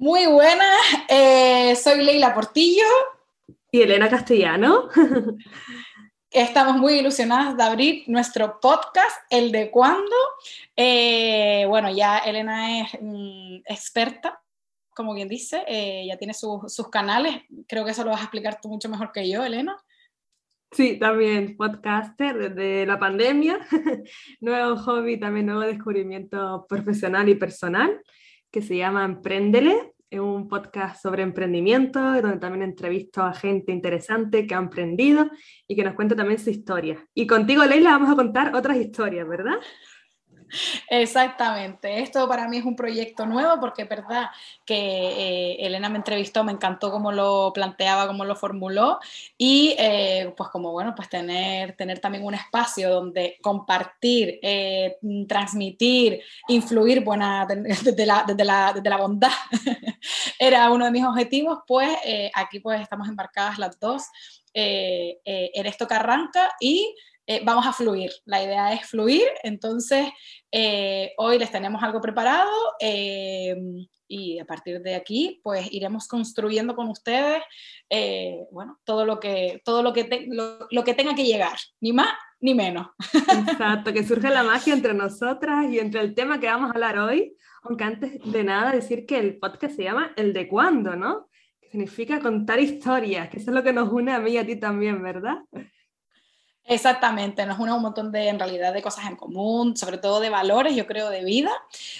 Muy buenas, eh, soy Leila Portillo. Y Elena Castellano. Estamos muy ilusionadas de abrir nuestro podcast, El de Cuándo. Eh, bueno, ya Elena es mm, experta, como quien dice, eh, ya tiene sus canales. Creo que eso lo vas a explicar tú mucho mejor que yo, Elena. Sí, también podcaster desde la pandemia, nuevo hobby, también nuevo descubrimiento profesional y personal que se llama Emprendele. Es un podcast sobre emprendimiento, donde también entrevisto a gente interesante que ha emprendido y que nos cuenta también su historia. Y contigo, Leila, vamos a contar otras historias, ¿verdad? Exactamente. Esto para mí es un proyecto nuevo porque es verdad que eh, Elena me entrevistó, me encantó cómo lo planteaba, cómo lo formuló y eh, pues como bueno, pues tener, tener también un espacio donde compartir, eh, transmitir, influir buena, desde, la, desde, la, desde la bondad era uno de mis objetivos, pues aquí pues estamos embarcadas las dos en esto que arranca y eh, vamos a fluir. La idea es fluir, entonces eh, hoy les tenemos algo preparado eh, y a partir de aquí pues iremos construyendo con ustedes, bueno, todo lo que, todo lo que, lo, que tenga que llegar, ni más ni menos. Exacto, que surge la magia entre nosotras y entre el tema que vamos a hablar hoy, aunque antes de nada decir que el podcast se llama El de cuándo, ¿no? Que significa contar historias, que eso es lo que nos une a mí y a ti también, ¿verdad? Exactamente, nos une un montón de, en realidad, de cosas en común, sobre todo de valores, yo creo, de vida.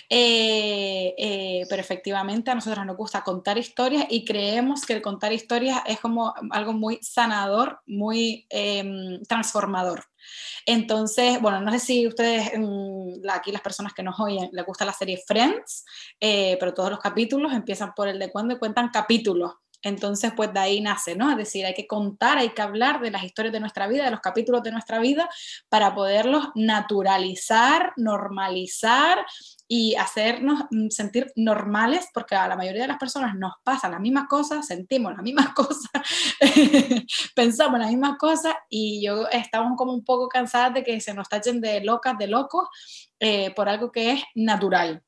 Eh, eh, pero efectivamente a nosotros nos gusta contar historias y creemos que contar historias es como algo muy sanador, muy em, transformador. Entonces, bueno, no sé si ustedes, mm, aquí las personas que nos oyen, les gusta la serie Friends, eh, pero todos los capítulos empiezan por el de cuando y cuentan capítulos. Entonces, pues de ahí nace, ¿no? Es decir, hay que contar, hay que hablar de las historias de nuestra vida, de los capítulos de nuestra vida, para poderlos naturalizar, normalizar y hacernos mm, sentir normales, porque a la mayoría de las personas nos pasa la misma cosa, sentimos las mismas cosas, pensamos las mismas cosas y yo estamos como un poco cansadas de que se nos tachen de locas, de locos, eh, por algo que es natural.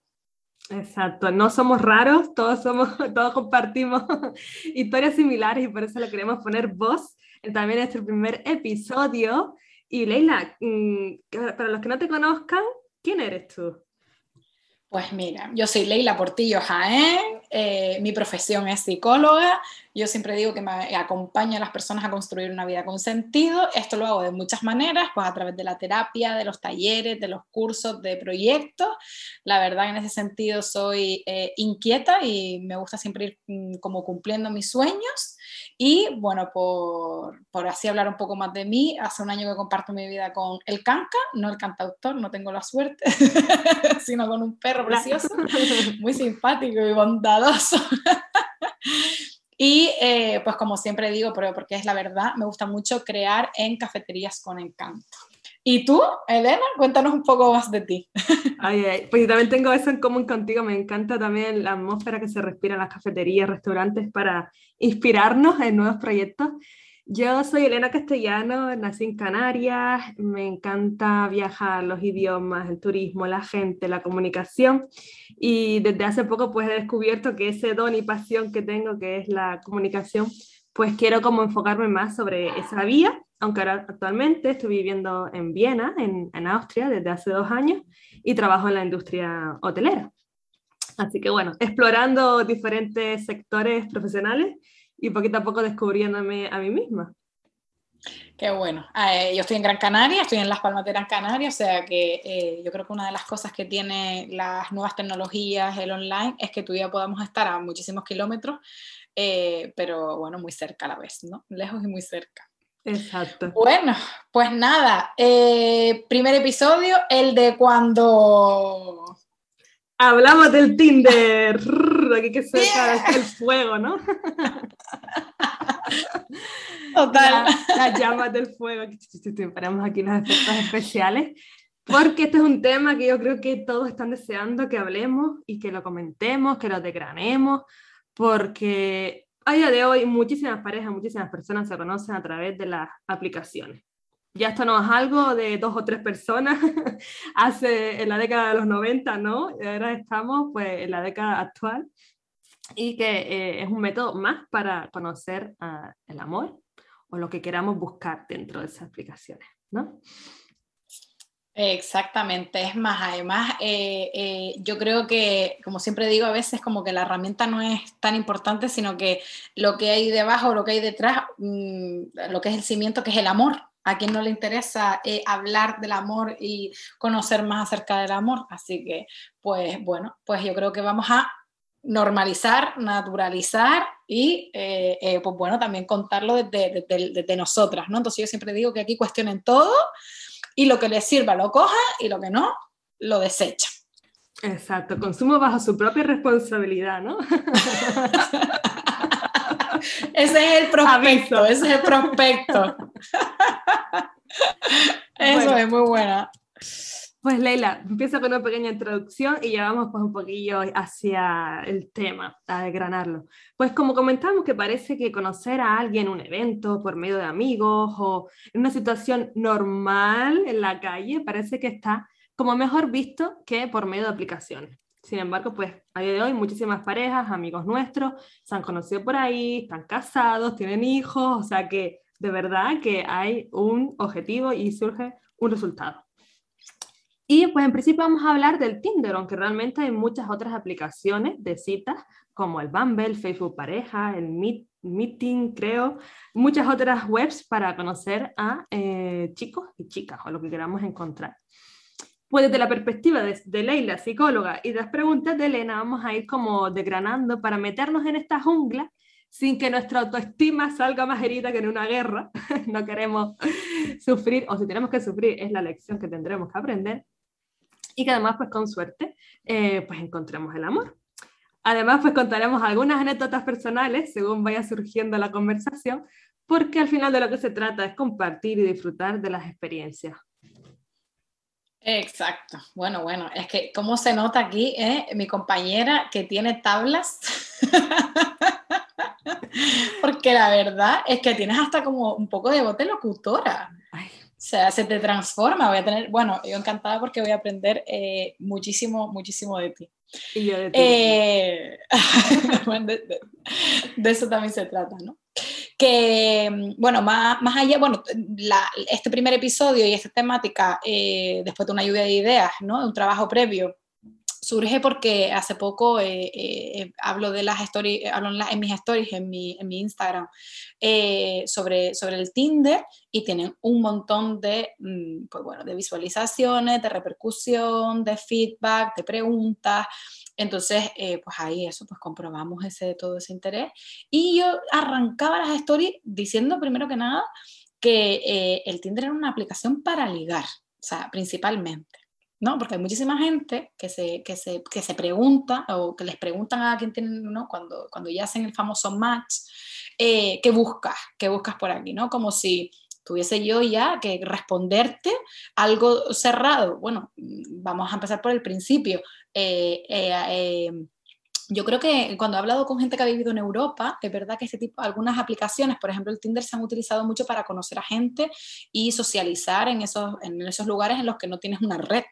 Exacto, no somos raros, todos, somos, todos compartimos historias similares y por eso le queremos poner voz también en este primer episodio. Y Leila, mm, para los que no te conozcan, ¿quién eres tú? Pues mira, yo soy Leila Portillo Jaén, eh, mi profesión es psicóloga, yo siempre digo que me acompaña a las personas a construir una vida con sentido, esto lo hago de muchas maneras, pues a través de la terapia, de los talleres, de los cursos, de proyectos, la verdad en ese sentido soy eh, inquieta y me gusta siempre ir mm, como cumpliendo mis sueños y bueno, por, por, así hablar un poco más de mí, hace un año que comparto mi vida con el canca, no el cantautor, no tengo la suerte, sino con un perro precioso, muy simpático y bondadoso. y eh, pues como siempre digo, pero porque es la verdad, me gusta mucho crear en cafeterías con encanto. ¿Y tú, Elena? Cuéntanos un poco más de ti. Ay, ay, pues yo también tengo eso en común contigo. Me encanta también la atmósfera que se respira en las cafeterías, restaurantes para inspirarnos en nuevos proyectos. Yo soy Elena Castellano, nací en Canarias, me encanta viajar, los idiomas, el turismo, la gente, la comunicación y desde hace poco pues he descubierto que ese don y pasión que tengo, que es la comunicación, pues quiero como enfocarme más sobre esa vía, aunque ahora actualmente estoy viviendo en Viena, en, Austria, desde hace dos años y trabajo en la industria hotelera. Así que bueno, explorando diferentes sectores profesionales y poquito a poco descubriéndome a mí misma. Qué bueno. Eh, yo estoy en Gran Canaria, estoy en Las Palmas de Gran Canaria, o sea que eh, yo creo que una de las cosas que tiene las nuevas tecnologías, el online, es que tú y yo podamos estar a muchísimos kilómetros, eh, pero bueno, muy cerca a la vez, ¿no? Lejos y muy cerca. Exacto. Bueno, pues nada, primer episodio, el de cuando... Hablamos del Tinder, aquí que se el fuego, ¿no? Total. las llamas del fuego. Paramos aquí los efectos especiales. Porque este es un tema que yo creo que todos están deseando que hablemos y que lo comentemos, que lo desgranemos, porque a día de hoy muchísimas parejas, muchísimas personas se conocen a través de las aplicaciones. Ya esto no es algo de dos o tres personas hace en la década de los 90, ¿no? Ahora estamos pues en la década actual y que eh, es un método más para conocer uh, el amor o lo que queramos buscar dentro de esas aplicaciones, ¿no? Exactamente, es más, además, eh, eh, yo creo que, como siempre digo, a veces como que la herramienta no es tan importante, sino que lo que hay debajo, lo que hay detrás, mmm, lo que es el cimiento, que es el amor. A quien no le interesa eh, hablar del amor y conocer más acerca del amor. Así que, pues bueno, pues yo creo que vamos a normalizar, naturalizar y, pues bueno, también contarlo desde, desde, desde, nosotras, ¿no? Entonces yo siempre digo que aquí cuestionen todo y lo que les sirva lo coja y lo que no, lo desecha. Exacto, consumo bajo su propia responsabilidad, ¿no? ese es el prospecto, ese es el prospecto. Eso bueno. es muy buena. Pues Leila, empieza con una pequeña introducción y ya vamos pues un poquillo hacia el tema, a desgranarlo. Pues como comentamos que parece que conocer a alguien en un evento por medio de amigos o en una situación normal en la calle parece que está como mejor visto que por medio de aplicaciones. Sin embargo, pues a día de hoy muchísimas parejas, amigos nuestros, se han conocido por ahí, están casados, tienen hijos, o sea que de verdad que hay un objetivo y surge un resultado. Y pues en principio vamos a hablar del Tinder, aunque realmente hay muchas otras aplicaciones de citas como el Bumble, Facebook Pareja, el Meet, Meeting, creo, muchas otras webs para conocer a eh, chicos y chicas o lo que queramos encontrar. Pues desde la perspectiva de, de, Leila, psicóloga, y las preguntas de Elena, vamos a ir como desgranando para meternos en esta jungla sin que nuestra autoestima salga más herida que en una guerra. no queremos sufrir, o si tenemos que sufrir, es la lección que tendremos que aprender y que además, pues con suerte, eh, pues encontremos el amor. Además, pues contaremos algunas anécdotas personales según vaya surgiendo la conversación, porque al final de lo que se trata es compartir y disfrutar de las experiencias. Exacto. Bueno, bueno, es que como se nota aquí, eh? mi compañera que tiene tablas, porque la verdad es que tienes hasta como un poco de bote locutora. Ay, sea, se te transforma. Voy a tener, bueno, yo encantada porque voy a aprender eh, muchísimo, muchísimo de ti. Y yo de ti. Eh, de, de, de, eso también se trata, ¿no? Que, bueno, más, más allá, bueno, la, este primer episodio y esta temática, eh, después de una lluvia de ideas, ¿no? De un trabajo previo, surge porque hace poco eh, eh, hablo de las stories, hablo en, la, en, mis stories, en mi, en mi Instagram, eh, sobre, sobre el Tinder y tienen un montón de, mm, pues bueno, de visualizaciones, de repercusión, de feedback, de preguntas. Entonces, pues ahí eso, pues comprobamos ese, todo ese interés. Y yo arrancaba las stories diciendo primero que nada que el Tinder era una aplicación para ligar, o sea, principalmente. ¿No? Porque hay muchísima gente que se, que se, que se pregunta o que les preguntan a quien tienen, ¿no? Cuando, cuando ya hacen el famoso match, eh, ¿qué buscas? ¿Qué buscas por aquí? ¿no? Como si tuviese yo ya que responderte algo cerrado. Bueno, vamos a empezar por el principio. Eh, eh, yo creo que cuando he hablado con gente que ha vivido en Europa, es verdad que este tipo, algunas aplicaciones, por ejemplo el Tinder, se han utilizado mucho para conocer a gente y socializar en esos, en esos lugares en los que no tienes una red.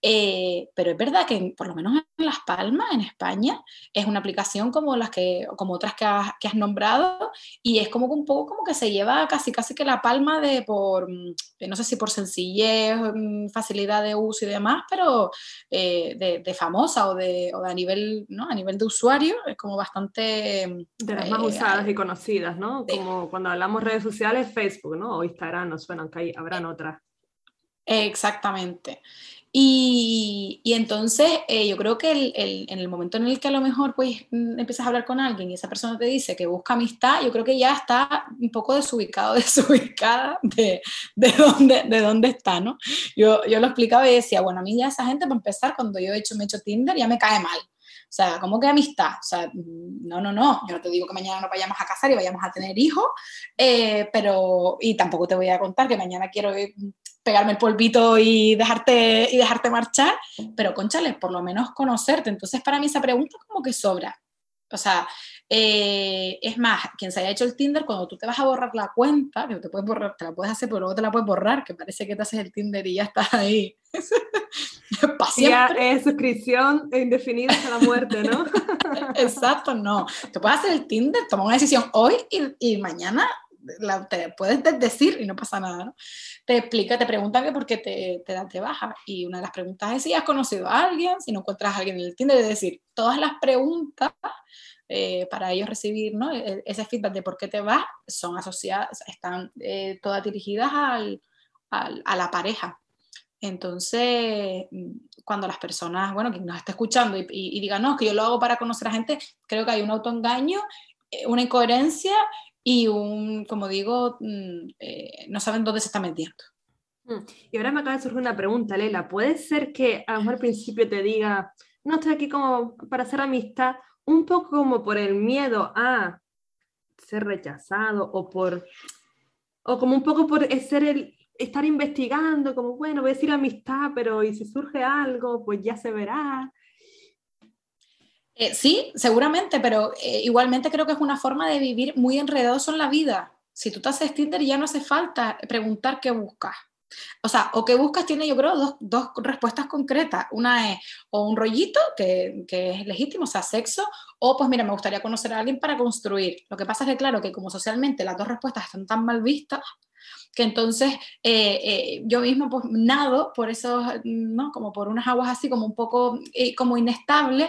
Eh, pero es verdad que por lo menos en Las Palmas, en España, es una aplicación como las que, como otras que has, que has, nombrado, y es como un poco como que se lleva casi casi que la palma de por, mm, no sé si por sencillez, mm, facilidad de uso y demás, pero eh, de, de, famosa o de, o de, a nivel, ¿no? A nivel de usuario, es como bastante. Mm, de las eh, más usadas y conocidas, ¿no? Como cuando hablamos redes sociales, Facebook, ¿no? O Instagram, nos suenan que hay, habrán otras. Exactamente. Y, y entonces eh, yo creo que el, el, en el momento en el que a lo mejor pues mm, empiezas a hablar con alguien y esa persona te dice que busca amistad, yo creo que ya está un poco desubicado, desubicada de, de, dónde, de dónde está, ¿no? Yo, yo lo explicaba y decía, bueno, a mí ya esa gente para empezar, cuando yo he hecho, me he hecho Tinder, ya me cae mal. O sea, ¿cómo que amistad? O sea, no, no, no. Yo no te digo que mañana nos vayamos a casar y vayamos a tener hijos, eh, pero, y tampoco te voy a contar que mañana quiero pegarme el polvito y dejarte, y dejarte marchar, pero conchales, por lo menos conocerte. Entonces, para mí esa pregunta como que sobra. O sea, eh, es más, quien se haya hecho el Tinder, cuando tú te vas a borrar la cuenta, que te puedes borrar, te la puedes hacer, pero luego te la puedes borrar, que parece que te haces el Tinder y ya estás ahí. siempre. es suscripción indefinida hasta la muerte, ¿no? Exacto, no. Te puedes hacer el Tinder, tomar una decisión hoy y, y mañana la, te puedes decir y no pasa nada, ¿no? Te explica, te preguntan que por qué te, te dan de baja. Y una de las preguntas es si has conocido a alguien, si no encuentras a alguien en el Tinder, es decir, todas las preguntas eh, para ellos recibir ¿no? E, ese feedback de por qué te vas son asociadas, están eh, todas dirigidas al, al, a la pareja. Entonces, mm, cuando las personas, bueno, quien nos está escuchando y, y, digan, no, que yo lo hago para conocer a gente, creo que hay un autoengaño, eh, una incoherencia y un, como digo, mm, no saben dónde se está metiendo. Mm, y ahora me acaba de surgir una pregunta, Lela. ¿Puede ser que a lo mejor al principio te diga, no estoy aquí como para hacer amistad, un poco como por el miedo a ser rechazado o por o como un poco por ser el estar investigando, como bueno, voy a decir amistad, pero y si surge algo, pues ya se verá. Eh, sí, seguramente, pero eh, igualmente creo que es una forma de vivir muy enredoso en la vida. Si tú te haces Tinder ya no hace falta preguntar qué buscas. O sea, o que buscas tiene, yo creo, dos, dos, respuestas concretas. Una es o un rollito, que, que, es legítimo, o sea, sexo, o pues mira, me gustaría conocer a alguien para construir. Lo que pasa es que, claro, que como socialmente las dos respuestas están tan mal vistas, que entonces eh, eh, yo mismo pues nado por esos, ¿no? Como por unas aguas así como un poco eh, como inestables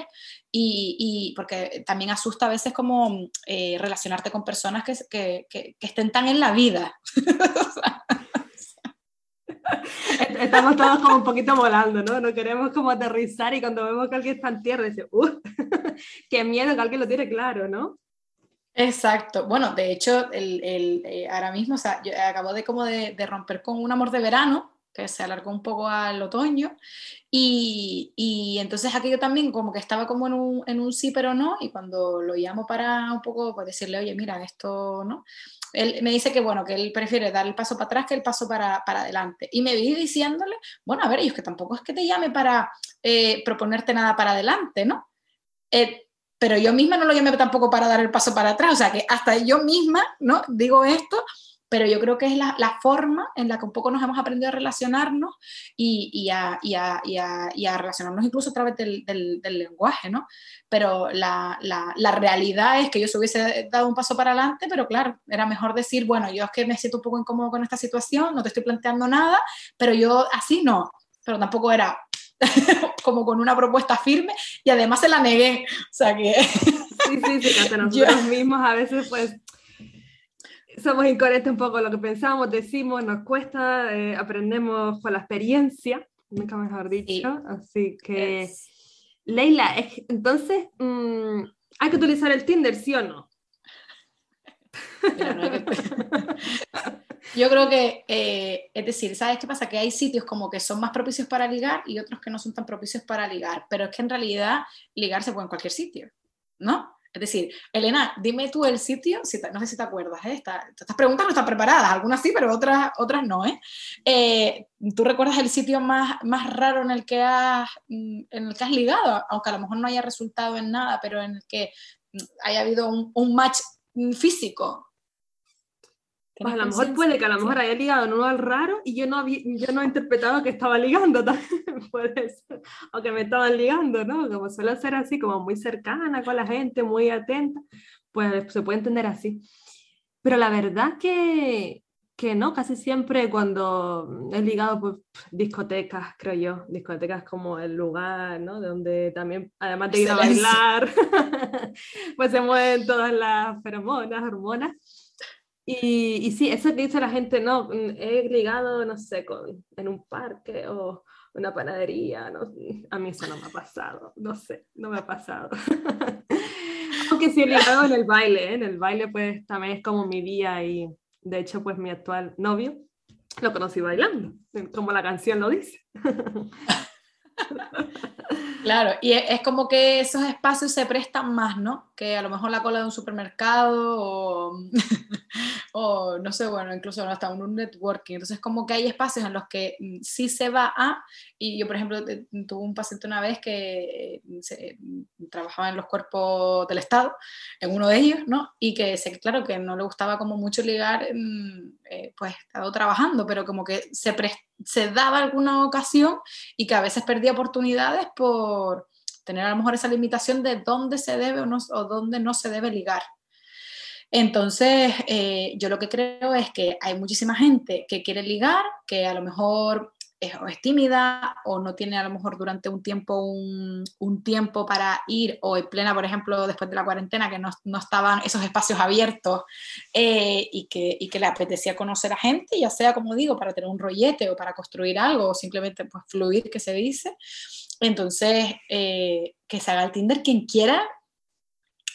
y, y, porque también asusta a veces como eh, relacionarte con personas que, que, que, estén tan en la vida. Estamos todos como un poquito volando, ¿no? No queremos como aterrizar y cuando vemos que alguien está en tierra, decimos, ¡uh! ¡Qué miedo que alguien lo tiene claro, ¿no? Exacto. Bueno, de hecho, el, el, eh, ahora mismo, o sea, yo acabo de como de, romper con un amor de verano, que se alargó un poco al otoño, y, y, entonces aquello también como que estaba como en un, en un sí pero no, y cuando lo llamo para un poco, pues decirle, oye, mira, esto, ¿no? él me dice que bueno, que él prefiere dar el paso para atrás que el paso para, para adelante. Y me vi diciéndole, bueno, a ver, ellos que tampoco es que te llame para eh, proponerte nada para adelante, ¿no? Eh, pero yo misma no lo llamé tampoco para dar el paso para atrás, o sea que hasta yo misma, ¿no? Digo esto pero yo creo que es la, la, forma en la que un poco nos hemos aprendido a relacionarnos y, y, a, y, a, y a, relacionarnos incluso a través del, del, del lenguaje, ¿no? Pero la, la, realidad es que yo se hubiese dado un paso para adelante, pero claro, era mejor decir, bueno, yo es que me siento un poco incómodo con esta situación, no te estoy planteando nada, pero yo así no, pero tampoco era como con una propuesta firme y además se la negué, o sea que... Sí, sí, sí, que nosotros mismos a veces pues somos incoherentes un poco lo que pensamos, decimos, nos cuesta, eh, aprendemos con la experiencia, nunca mejor dicho. Sí. Así que. Leila, es, entonces, mmm, ¿hay que utilizar el Tinder, sí o no? no que... Yo creo que, eh, es decir, ¿sabes qué pasa? Que hay sitios como que son más propicios para ligar y otros que no son tan propicios para ligar, pero es que en realidad ligar se puede en cualquier sitio, ¿no? Es decir, Elena, dime tú el sitio, si no sé si te acuerdas, ¿eh? Esta, estas preguntas no están preparadas, algunas sí, pero otras, otras no. ¿eh? Eh, tú recuerdas el sitio más, más raro en el, que has, mm, en el que has ligado? Aunque a lo mejor no haya resultado en nada, pero en el que haya habido un, un match mm, físico. Pues a lo mejor puede que a lo mejor haya ligado en uno al raro y yo no, había, yo no he interpretado que estaba ligando también, puede ser. o que me estaban ligando, ¿no? Como suele ser así, como muy cercana con la gente, muy atenta, pues se puede entender así. Pero la verdad que, que no, casi siempre cuando he ligado, pues discotecas, creo yo, discotecas como el lugar, ¿no? De donde también, además de ir a bailar, pues se mueven todas las feromonas, hormonas. Y, y, sí, eso que dice la gente, no, mm, he ligado, no sé, con, en un parque o una panadería, no, a mí eso no me ha pasado, no sé, no me ha pasado. Aunque sí he ligado en el baile, ¿eh? en el baile pues también es como mi día y de hecho pues mi actual novio lo conocí bailando, como la canción lo dice. Claro, y es como que esos espacios se prestan más, ¿no? Que a lo mejor la cola de un supermercado o, o no sé, bueno, incluso hasta un networking. Entonces, como que hay espacios en los que mm, sí se va a, y yo, por ejemplo, tuve un paciente una vez que eh, mm, trabajaba en los cuerpos del Estado, en uno de ellos, ¿no? Y que, claro, que no le gustaba como mucho ligar, eh, pues, estado trabajando, pero como que se, se daba alguna ocasión y que a veces perdía oportunidades por tener a lo mejor esa limitación de dónde se debe o, no, dónde no se debe ligar. Entonces, eh, yo lo que creo es que hay muchísima gente que quiere ligar, que a lo mejor es, o es tímida o no tiene a lo mejor durante un tiempo un, tiempo para ir o en plena, por ejemplo, después de la cuarentena, que no, estaban esos espacios abiertos eh, y, que, y que le apetecía conocer a gente, ya sea, como digo, para tener un rollete o para construir algo o simplemente pues, fluir, que se dice. Entonces, eh, que se haga el Tinder quien quiera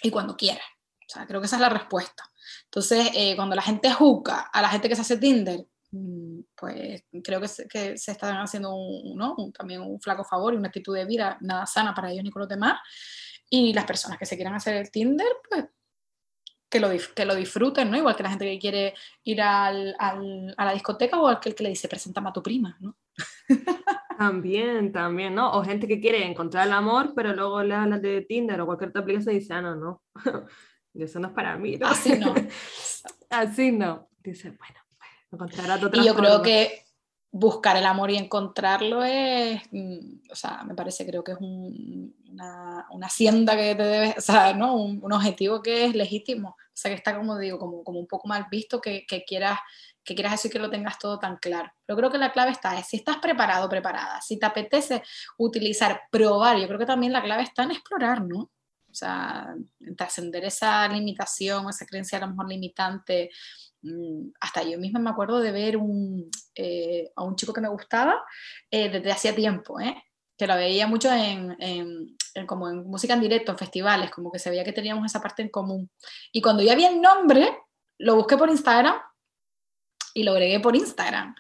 y cuando quiera. O sea, creo que esa es la respuesta. Entonces, eh, cuando la gente juzga a la gente que se hace Tinder, pues creo que se, que se están haciendo un, ¿no? también un flaco favor y una actitud de vida nada sana para ellos ni con los demás. Y las personas que se quieran hacer el Tinder, pues que lo, que lo disfruten, ¿no? Igual que la gente que quiere ir al, al, a la discoteca o aquel que le dice, preséntame a tu prima, ¿no? También, también, ¿no? O gente que quiere encontrar el amor, pero luego le hablan de Tinder o cualquier otra aplicación y dice, ah, no, no, eso no es para mí. ¿no? Así no. Así no. Dice, bueno, Y yo creo que buscar el amor y encontrarlo es, mm, o sea, me parece, creo que es una, una, hacienda que te debe, o sea, ¿no? Un, un, objetivo que es legítimo. O sea, que está, como digo, como, como un poco mal visto que, que quieras que quieras decir que lo tengas todo tan claro. Pero creo que la clave está es si estás preparado, preparada, si te apetece utilizar, probar, yo creo que también la clave está en explorar, ¿no? O sea, en trascender esa limitación, esa creencia a lo mejor limitante. Mm, hasta yo misma me acuerdo de ver un, eh, a un chico que me gustaba eh, desde hacía tiempo, ¿eh? que lo veía mucho en, en, como en música en directo, en festivales, como que se veía que teníamos esa parte en común. Y cuando ya vi el nombre, lo busqué por Instagram y lo agregué por Instagram.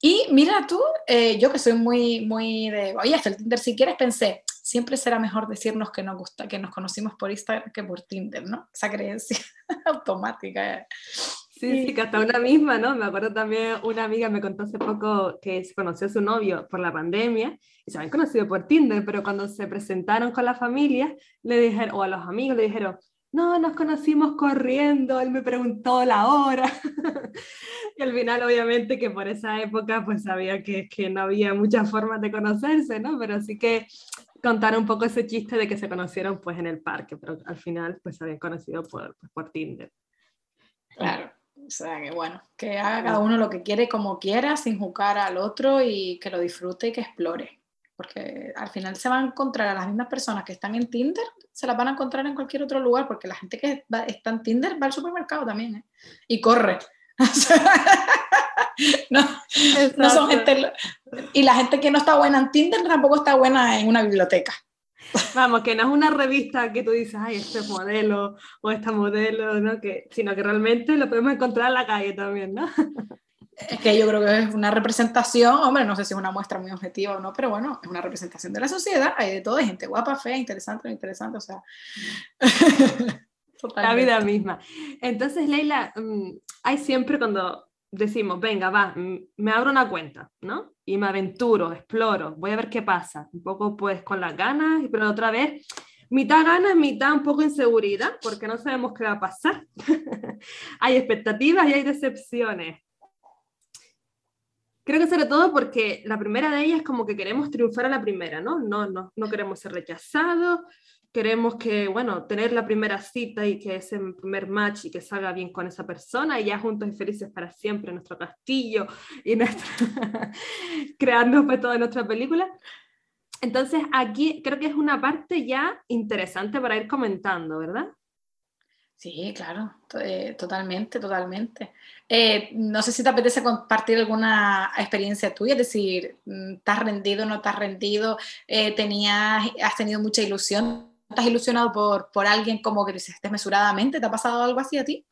Y mira tú, eh, yo que soy muy, muy de, oye, hasta el Tinder si quieres, pensé, siempre será mejor decirnos que nos gusta, que nos conocimos por Instagram que por Tinder, ¿no? Esa creencia automática. Sí, sí, que hasta una misma, ¿no? Me acuerdo también, una amiga me contó hace poco que se conoció a su novio por la pandemia y se habían conocido por Tinder, pero cuando se presentaron con la familia, le dijeron, o a los amigos le dijeron, no, nos conocimos corriendo, él me preguntó la hora. y al final, obviamente, que por esa época, pues sabía que, que no había muchas formas de conocerse, ¿no? Pero sí que contar un poco ese chiste de que se conocieron pues en el parque, pero al final pues se habían conocido por, por Tinder. Claro, o sea que bueno, que haga cada uno lo que quiere como quiera, sin juzgar al otro y que lo disfrute y que explore porque al final se van a encontrar a las mismas personas que están en Tinder, se las van a encontrar en cualquier otro lugar, porque la gente que está en Tinder va al supermercado también, ¿eh? y corre. no, no son gente, y la gente que no está buena en Tinder tampoco está buena en una biblioteca. Vamos, que no es una revista que tú dices, ay, este modelo o esta modelo, ¿no? que, sino que realmente lo podemos encontrar en la calle también, ¿no? Es que yo creo que es una representación, hombre, no sé si es una muestra muy objetiva o no, pero bueno, es una representación de la sociedad, hay de todo, hay gente guapa, fea, interesante, interesante, o sea. la vida misma. Entonces, Leila, mm, hay siempre cuando decimos, venga, va, mm, me abro una cuenta, ¿no? Y me aventuro, exploro, voy a ver qué pasa, un poco pues con las ganas, pero otra vez mitad ganas, mitad un poco inseguridad, porque no sabemos qué va a pasar. hay expectativas y hay decepciones. Creo que sobre todo porque la primera de ellas es como que queremos triunfar a la primera, ¿no? No, no, no queremos ser rechazados, queremos que, bueno, tener la primera cita y que ese primer match y que salga bien con esa persona y ya juntos y felices para siempre en nuestro castillo y nuestra... creando pues toda nuestra película. Entonces aquí creo que es una parte ya interesante para ir comentando, ¿verdad? Sí, claro, eh, totalmente, totalmente. Eh, no sé si te apetece compartir alguna experiencia tuya, es decir, mm, ¿estás rendido, no estás rendido? Eh, tenías, ¿Has tenido mucha ilusión? ¿Estás ilusionado por, por alguien como que dices desmesuradamente? ¿Te ha pasado algo así a ti?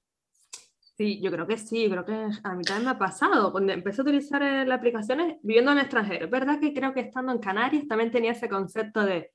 Sí, yo creo que sí, creo que a mí también me ha pasado. Cuando empecé a utilizar las aplicaciones viviendo en el extranjero, es verdad que creo que estando en Canarias también tenía ese concepto de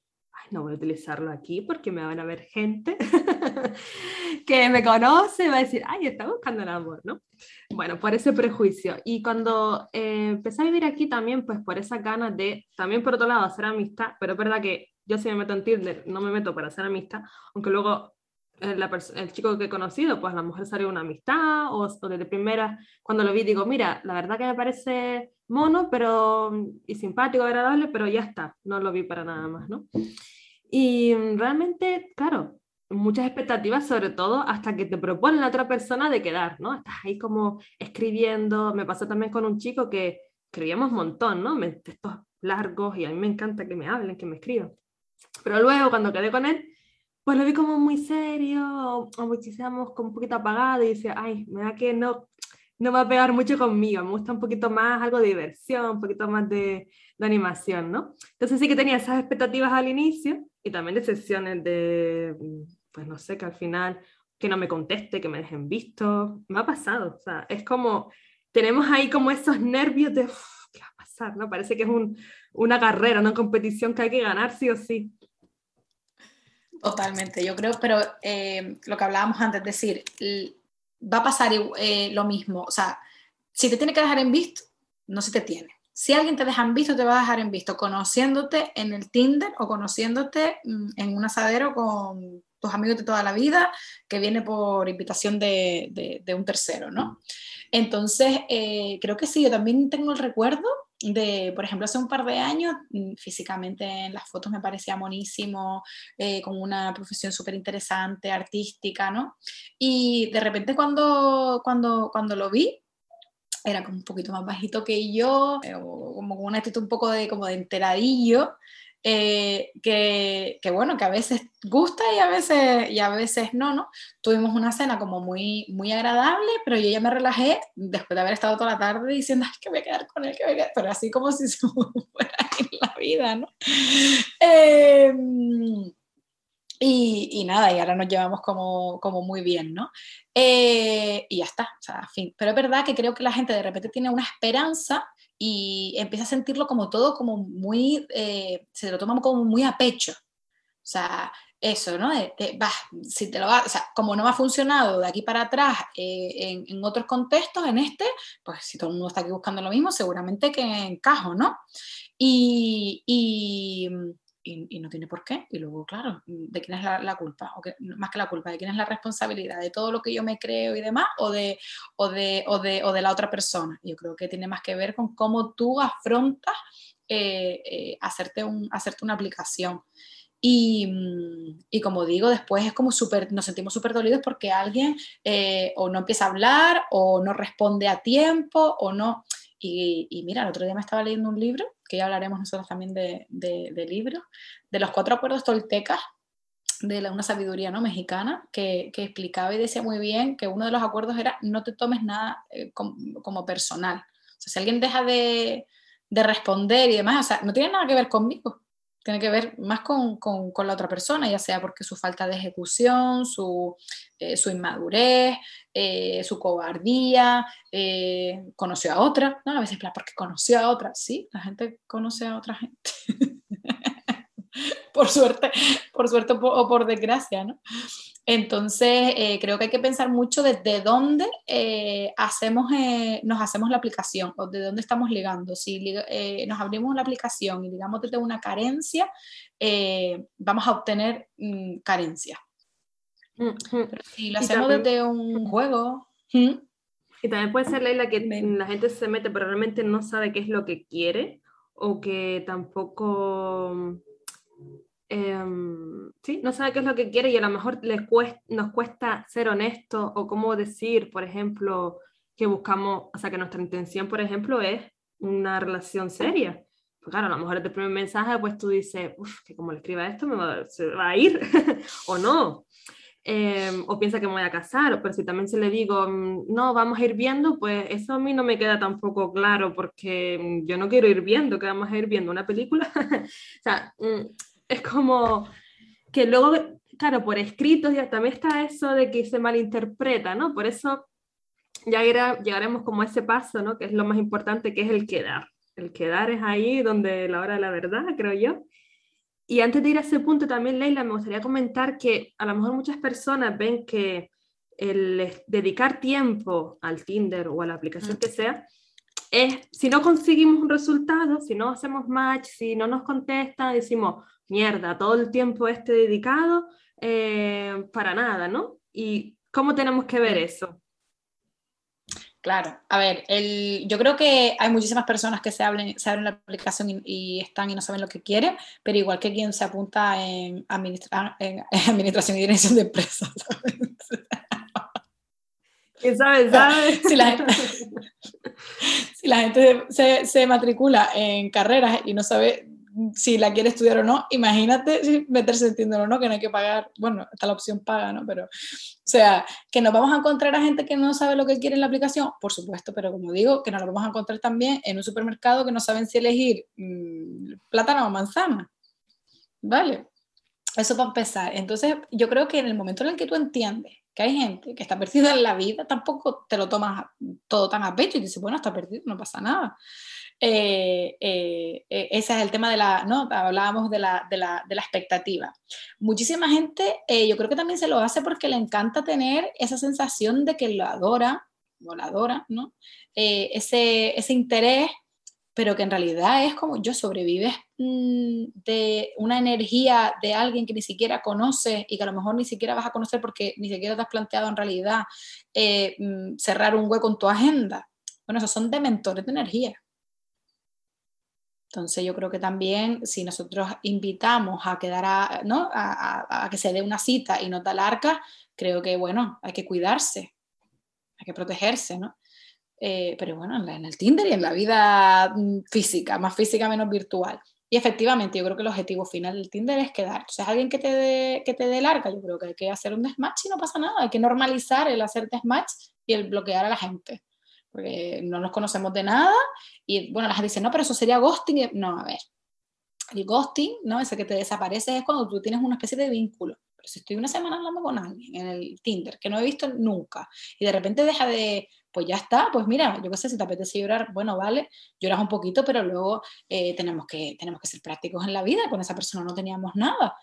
no voy a utilizarlo aquí porque me van a ver gente que me conoce va a decir, ay, está buscando el amor, ¿no? Bueno, por ese prejuicio. Y cuando eh, empecé a vivir aquí también, pues por esa ganas de, también por otro lado, hacer amistad, pero es verdad que yo si me meto en Tinder, no me meto para hacer amistad, aunque luego el, el chico que he conocido, pues a lo mejor salió una amistad o, o desde primera, cuando lo vi, digo, mira, la verdad que me parece mono, pero y simpático, agradable, pero ya está, no lo vi para nada más, ¿no? Y realmente, claro, muchas expectativas, sobre todo hasta que te proponen la otra persona de quedar, ¿no? Estás ahí como escribiendo, me pasó también con un chico que escribíamos un montón, ¿no? Textos largos y a mí me encanta que me hablen, que me escriban. Pero luego cuando quedé con él, pues lo vi como muy serio, o, muchísimo como un poquito apagado y decía, ay, me da que no, no va a pegar mucho conmigo, me gusta un poquito más algo de diversión, un poquito más de, de animación, ¿no? Entonces sí que tenía esas expectativas al inicio y también de sesiones de, pues no sé, que al final que no me conteste, que me dejen visto, me ha pasado, o sea, es como, tenemos ahí como esos nervios de, ¿qué va a pasar? ¿no? Parece que es un, una carrera, una competición que hay que ganar sí o sí. Totalmente, yo creo, pero eh, lo que hablábamos antes, decir, va a pasar eh, lo mismo, o sea, si te tiene que dejar en visto, no se te tiene. Si alguien te deja en visto, te va a dejar en visto conociéndote en el Tinder o conociéndote mm, en un asadero con tus amigos de toda la vida, que viene por invitación de, un tercero, ¿no? Entonces, eh, creo que sí, yo también tengo el recuerdo de, por ejemplo, hace un par de años, mm, físicamente en las fotos me parecía monísimo, eh, con una profesión súper interesante, artística, ¿no? Y de repente cuando, cuando, cuando lo vi, era como un poquito más bajito que yo, eh, como con una actitud un poco de, como de enteradillo, eh, que, bueno, que a veces gusta y a veces, y a veces no, ¿no? Tuvimos una cena como muy, muy agradable, pero yo ya me relajé después de haber estado toda la tarde diciendo, que voy a quedar con él, que voy a quedar, pero así como si se fuera en la vida, ¿no? Y, y, nada, y ahora nos llevamos como, como muy bien, ¿no? Eh, y ya está, o sea, fin. Pero es verdad que creo que la gente de repente tiene una esperanza y empieza a sentirlo como todo como muy, eh, se lo toma como muy a pecho. O sea, eso, ¿no? si te lo va, o sea, como no me ha funcionado de aquí para atrás eh, en, en, otros contextos, en este, pues si todo el mundo está aquí buscando lo mismo, seguramente que encajo, ¿no? Y, y, no tiene por qué. Y luego, claro, ¿de quién es la, culpa? O que, más que la culpa, ¿de quién es la responsabilidad? ¿De todo lo que yo me creo y demás? ¿O de, o de, o de, o de la otra persona? Yo creo que tiene más que ver con cómo tú afrontas eh, eh, hacerte, un, hacerte una aplicación. Y, y, como digo, después es como súper, nos sentimos súper dolidos porque alguien eh, o no empieza a hablar o no responde a tiempo o no. Y, y, mira, el otro día me estaba leyendo un libro que ya hablaremos nosotros también de, de, libros, de los cuatro acuerdos toltecas, de la, una sabiduría ¿no? mexicana, que, que, explicaba y decía muy bien que uno de los acuerdos era no te tomes nada eh, como, como, personal. O sea, si alguien deja de, de, responder y demás, o sea, no tiene nada que ver conmigo, tiene que ver más con, con, con la otra persona, ya sea porque su falta de ejecución, su, eh, su inmadurez, eh, su cobardía, eh, conoció a otra, ¿no? A veces, porque conoció a otra, sí, la gente conoce a otra gente. por suerte, por suerte o por desgracia, ¿no? Entonces, creo que hay que pensar mucho desde dónde hacemos, nos hacemos la aplicación o de dónde estamos ligando. Si nos abrimos la aplicación y digamos desde una carencia, vamos a obtener mm, carencia. Pero si lo hacemos desde un juego. Y también puede ser, Leila, que la gente se mete, pero realmente no sabe qué es lo que quiere o que tampoco. Em, sí, no sabe qué es lo que quiere y a lo mejor les nos cuesta ser honestos o cómo decir, por ejemplo, que buscamos, o sea, que nuestra intención, por ejemplo, es una relación seria. Pues claro, a lo mejor el primer mensaje, pues tú dices, uff, que como le escriba esto, me va, se va a ir, o no. Em, o piensa que me voy a casar, pero si también se le digo, mm, no, vamos a ir viendo, pues eso a mí no me queda tampoco claro, porque mm, yo no quiero ir viendo, que vamos a ir viendo una película. o sea, mm, es como que luego, claro, por escritos ya también está eso de que se malinterpreta, ¿no? Por eso ya llegaremos como a ese paso, ¿no? Que es lo más importante, que es el quedar. El quedar es ahí donde la hora de la verdad, creo yo. Y antes de ir a ese punto también, Leila, me gustaría comentar que a lo mejor muchas personas ven que el dedicar tiempo al Tinder o a la aplicación que sea, es, si no conseguimos un resultado, si no hacemos match, si no nos contesta, decimos, mierda, todo el tiempo este dedicado eh, para nada, ¿no? ¿Y cómo tenemos que ver eso? Claro, a ver, el, yo creo que hay muchísimas personas que se, abren, se abren la aplicación y, están y no saben lo que quieren, pero igual que quien se apunta en, en, administración y dirección de empresas. ¿Quién sabe? ¿sabe? Si la gente, si la gente se, se, matricula en carreras y no sabe si la quiere estudiar o no, imagínate meterse en Tinder o no, que no hay que pagar, bueno, está la opción paga, ¿no? Pero, o sea, que nos vamos a encontrar a gente que no sabe lo que quiere en la aplicación, por supuesto, pero como digo, que nos lo vamos a encontrar también en un supermercado que no saben si elegir mmm, plátano o manzana, ¿vale? Eso para empezar. Entonces, yo creo que en el momento en el que tú entiendes que hay gente que está perdida en la vida, tampoco te lo tomas todo tan a pecho y dices, bueno, está perdido, no pasa nada. Eh, eh, eh, ese es el tema de la, ¿no? Hablábamos de la, de la, de la expectativa. Muchísima gente, yo creo que también se lo hace porque le encanta tener esa sensación de que lo adora, o la adora, ¿no? ese, ese interés, pero que en realidad es como yo sobrevives mm, de una energía de alguien que ni siquiera conoce y que a lo mejor ni siquiera vas a conocer porque ni siquiera te has planteado en realidad mm, cerrar un hueco en tu agenda. Bueno, esos son dementores de energía. Entonces yo creo que también si nosotros invitamos a quedar a, que se dé una cita y no da larga, creo que bueno, hay que cuidarse, hay que protegerse, ¿no? Eh, pero bueno, en, el Tinder y en la vida mm, física, más física, menos virtual. Y efectivamente, yo creo que el objetivo final del Tinder es quedar. Entonces, alguien que te dé, que te dé larga, yo creo que hay que hacer un desmatch y no pasa nada. Hay que normalizar el hacer desmatch y el bloquear a la gente porque no nos conocemos de nada y bueno, la gente dice, no, pero eso sería ghosting. No, a ver, el ghosting, ¿no? Ese que te desaparece es cuando tú tienes una especie de vínculo. Pero si estoy una semana hablando con alguien en el Tinder que no he visto nunca y de repente deja de, pues ya está, pues mira, yo qué sé, si te apetece llorar, bueno, vale, lloras un poquito, pero luego eh, tenemos, que, tenemos que ser prácticos en la vida, con esa persona no teníamos nada.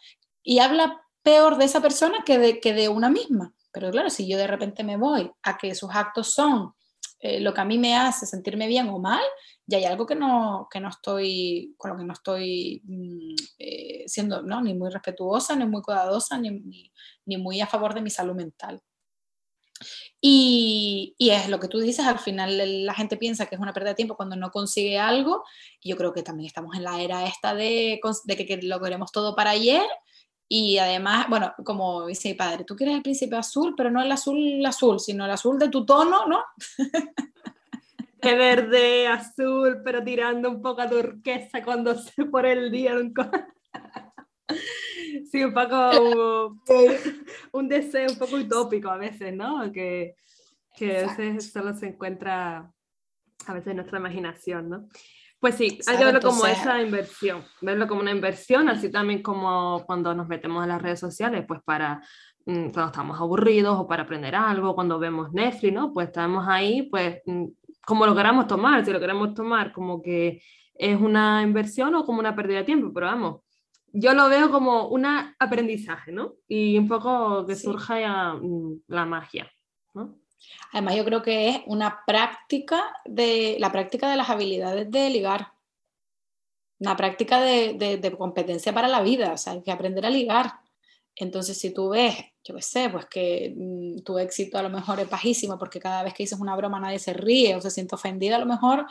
Y habla peor de esa persona que de, que de una misma. Pero claro, si yo de repente me voy a que sus actos son eh, lo que a mí me hace sentirme bien o mal, y hay algo que no, que no estoy, con lo que no estoy mm, eh, siendo ni muy respetuosa, ni muy cuidadosa, ni, ni, muy a favor de mi salud mental. Y, y, es lo que tú dices, al final la gente piensa que es una pérdida de tiempo cuando no consigue algo, y yo creo que también estamos en la era esta de, de que, que lo queremos todo para ayer, y además, bueno, como dice mi padre, tú quieres el príncipe azul, pero no el azul azul, sino el azul de tu tono, ¿no? De verde, azul, pero tirando un poco a turquesa cuando se por el día. Sí, un poco un deseo un poco utópico a veces, ¿no? Que, que a veces solo se encuentra a veces en nuestra imaginación, ¿no? Pues sí, hay que verlo como esa inversión, verlo como una inversión, así también como cuando nos metemos en las redes sociales, pues para mm, cuando estamos aburridos o para aprender algo, cuando vemos Netflix, ¿no? Pues estamos ahí, pues mm, como lo queramos tomar, si lo queremos tomar como que es una inversión o como una pérdida de tiempo, pero vamos, yo lo veo como un aprendizaje, ¿no? Y un poco que surja mm, la magia, ¿no? Además, yo creo que es una práctica de la práctica de las habilidades de ligar. Una práctica de, competencia para la vida, o sea, hay que aprender a ligar. Entonces, si tú ves, yo qué sé, pues que mm, tu éxito a lo mejor es bajísimo porque cada vez que dices una broma nadie se ríe o se siente ofendida, a lo mejor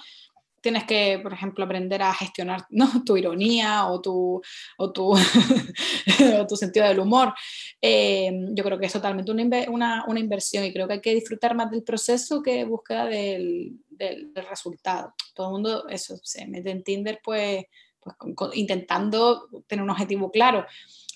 tienes que, por ejemplo, aprender a gestionar ¿no? tu ironía o tu, o tu, o tu sentido del humor. Eh, yo creo que es totalmente una, una, inversión y creo que hay que disfrutar más del proceso que búsqueda del, del, resultado. Todo el mundo eso, se mete en Tinder pues, pues intentando tener un objetivo claro.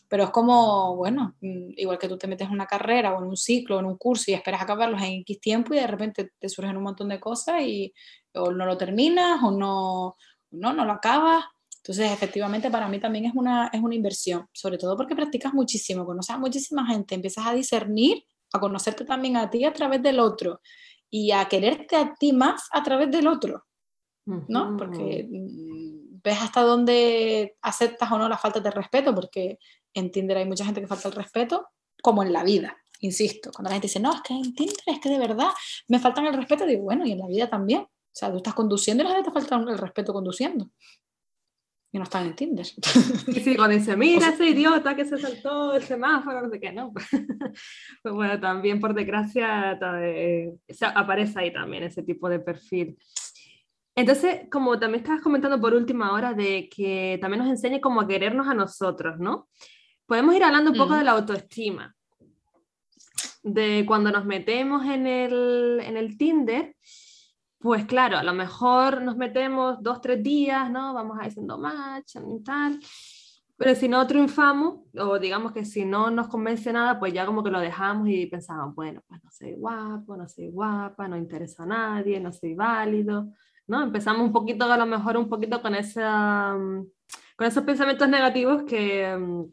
Pero es como, bueno, mm, igual que tú te metes en una carrera o en un ciclo en un curso y esperas acabarlos en X tiempo y de repente te surgen un montón de cosas y o no lo terminas o no, no, no lo acabas. Entonces, efectivamente, para mí también es una, es una inversión, sobre todo porque practicas muchísimo, conoces a muchísima gente, empiezas a discernir, a conocerte también a ti a través del otro y a quererte a ti más a través del otro, ¿no? Porque mm, ves hasta dónde aceptas o no la falta de respeto, porque en Tinder hay mucha gente que falta el respeto, como en la vida, insisto. Cuando la gente dice, no, es que en Tinder es que de verdad me faltan el respeto, digo, bueno, y en la vida también. O sea, tú estás conduciendo y la gente te falta el respeto conduciendo. Y no están en Tinder. Y sí, cuando dice, mira ese idiota que se saltó el semáforo, no sé qué, no. pues bueno, también por desgracia eh, aparece ahí también ese tipo de perfil. Entonces, como también estabas comentando por última hora de que también nos enseñe cómo a querernos a nosotros, ¿no? Podemos ir hablando un poco de la autoestima. De cuando nos metemos en el, en el Tinder, pues claro, a lo mejor nos metemos dos, tres días, ¿no? Vamos haciendo match y tal. Pero si no triunfamos, o digamos que si no nos convence nada, pues ya como que lo dejamos y pensamos, bueno, pues no soy guapo, no soy guapa, no interesa a nadie, no soy válido, ¿no? Empezamos un poquito, a lo mejor un poquito con, esa, mm, con esos pensamientos negativos que, mm,